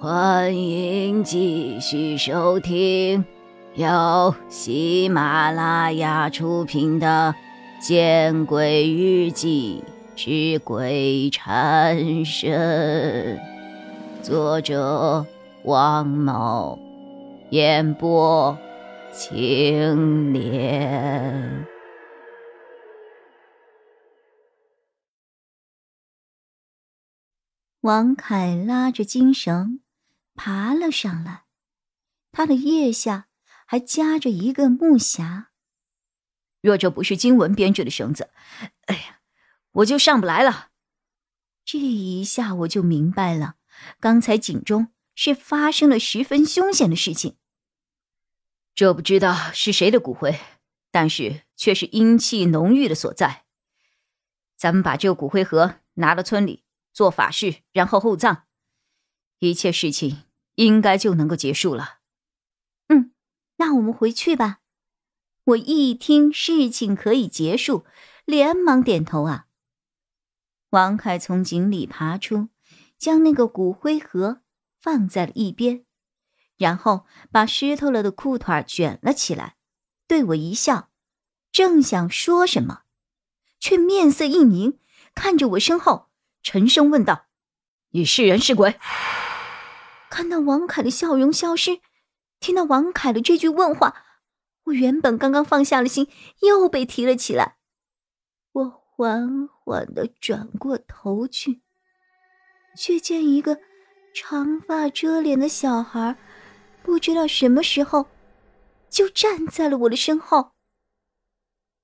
欢迎继续收听由喜马拉雅出品的《见鬼日记之鬼缠身》，作者王某，演播青莲。王凯拉着金绳。爬了上来，他的腋下还夹着一个木匣。若这不是经文编制的绳子，哎呀，我就上不来了。这一下我就明白了，刚才井中是发生了十分凶险的事情。这不知道是谁的骨灰，但是却是阴气浓郁的所在。咱们把这个骨灰盒拿到村里做法事，然后厚葬，一切事情。应该就能够结束了。嗯，那我们回去吧。我一听事情可以结束，连忙点头啊。王凯从井里爬出，将那个骨灰盒放在了一边，然后把湿透了的裤腿卷了起来，对我一笑，正想说什么，却面色一凝，看着我身后，沉声问道：“你是人是鬼？”看到王凯的笑容消失，听到王凯的这句问话，我原本刚刚放下了心，又被提了起来。我缓缓的转过头去，却见一个长发遮脸的小孩，不知道什么时候就站在了我的身后。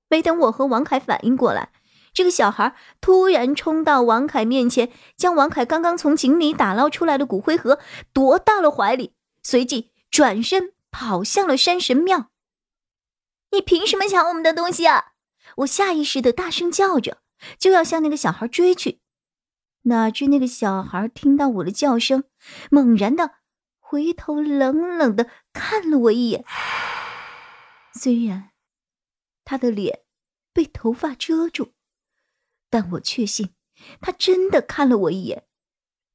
没等我和王凯反应过来。这个小孩突然冲到王凯面前，将王凯刚刚从井里打捞出来的骨灰盒夺到了怀里，随即转身跑向了山神庙。你凭什么抢我们的东西啊！我下意识的大声叫着，就要向那个小孩追去。哪知那个小孩听到我的叫声，猛然的回头，冷冷的看了我一眼。虽然他的脸被头发遮住。但我确信，他真的看了我一眼。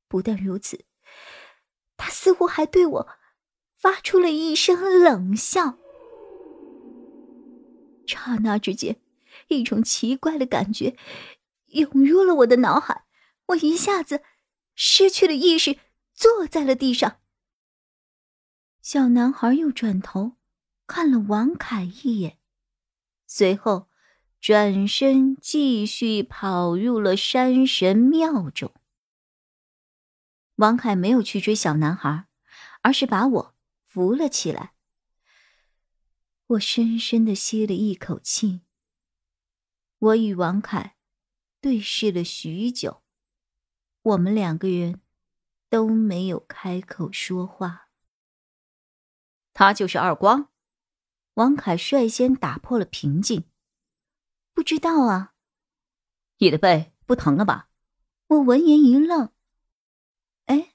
不但如此，他似乎还对我发出了一声冷笑。刹那之间，一种奇怪的感觉涌入了我的脑海，我一下子失去了意识，坐在了地上。小男孩又转头看了王凯一眼，随后。转身继续跑入了山神庙中。王凯没有去追小男孩，而是把我扶了起来。我深深的吸了一口气。我与王凯对视了许久，我们两个人都没有开口说话。他就是二光。王凯率先打破了平静。不知道啊，你的背不疼了吧？我闻言一愣。哎，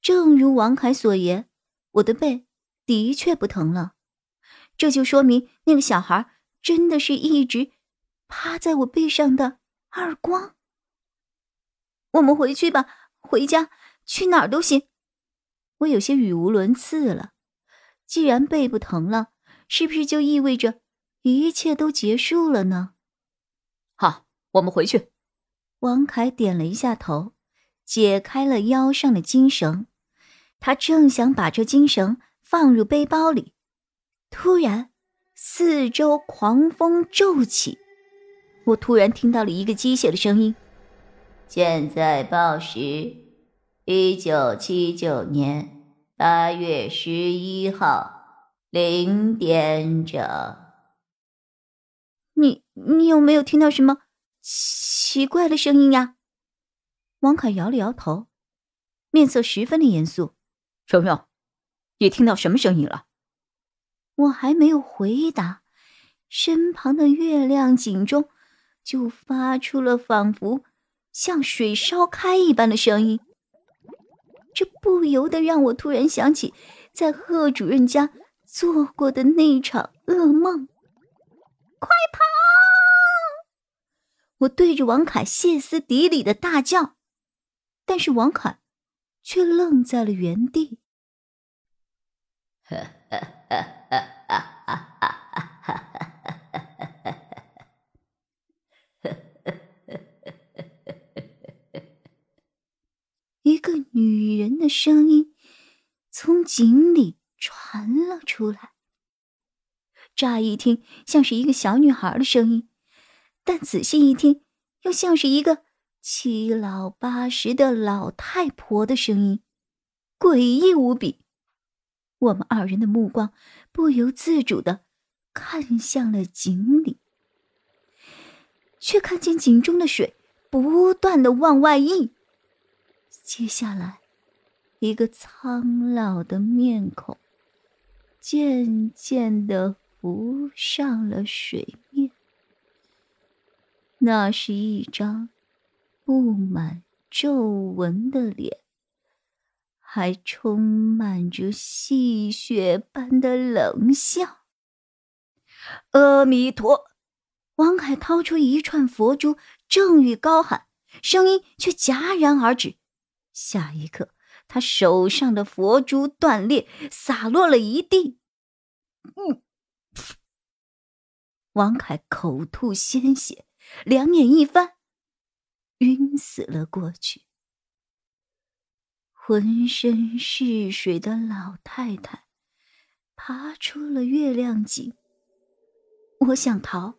正如王凯所言，我的背的确不疼了。这就说明那个小孩真的是一直趴在我背上的二光。我们回去吧，回家，去哪儿都行。我有些语无伦次了。既然背不疼了，是不是就意味着？一切都结束了呢。好，我们回去。王凯点了一下头，解开了腰上的金绳。他正想把这金绳放入背包里，突然，四周狂风骤起。我突然听到了一个机械的声音：“现在报时，一九七九年八月十一号零点整。”你有没有听到什么奇怪的声音呀？王凯摇了摇头，面色十分的严肃。蓉蓉，你听到什么声音了？我还没有回答，身旁的月亮井中就发出了仿佛像水烧开一般的声音。这不由得让我突然想起在贺主任家做过的那场噩梦。快跑！我对着王凯歇斯底里的大叫，但是王凯却愣在了原地。一个女人的声音从井里传了出来，乍一听像是一个小女孩的声音，但仔细一听，又像是一个七老八十的老太婆的声音，诡异无比。我们二人的目光不由自主的看向了井里，却看见井中的水不断的往外溢。接下来，一个苍老的面孔渐渐的浮上了水面。那是一张布满皱纹的脸，还充满着戏谑般的冷笑。阿弥陀！王凯掏出一串佛珠，正欲高喊，声音却戛然而止。下一刻，他手上的佛珠断裂，洒落了一地。嗯，王凯口吐鲜血，两眼一翻，晕死了过去。浑身是水的老太太爬出了月亮井。我想逃，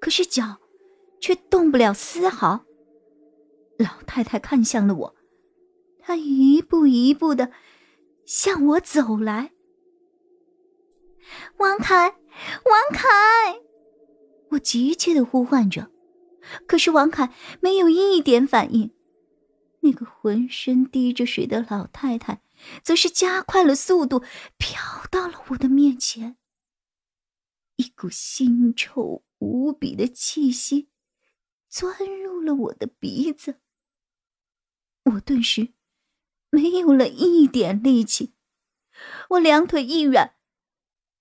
可是脚却动不了丝毫。老太太看向了我。她一步一步的向我走来，王凯，王凯！我急切的呼唤着，可是王凯没有一点反应。那个浑身滴着水的老太太，则是加快了速度，飘到了我的面前。一股腥臭无比的气息钻入了我的鼻子，我顿时。没有了一点力气，我两腿一软，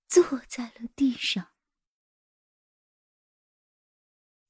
坐在了地上。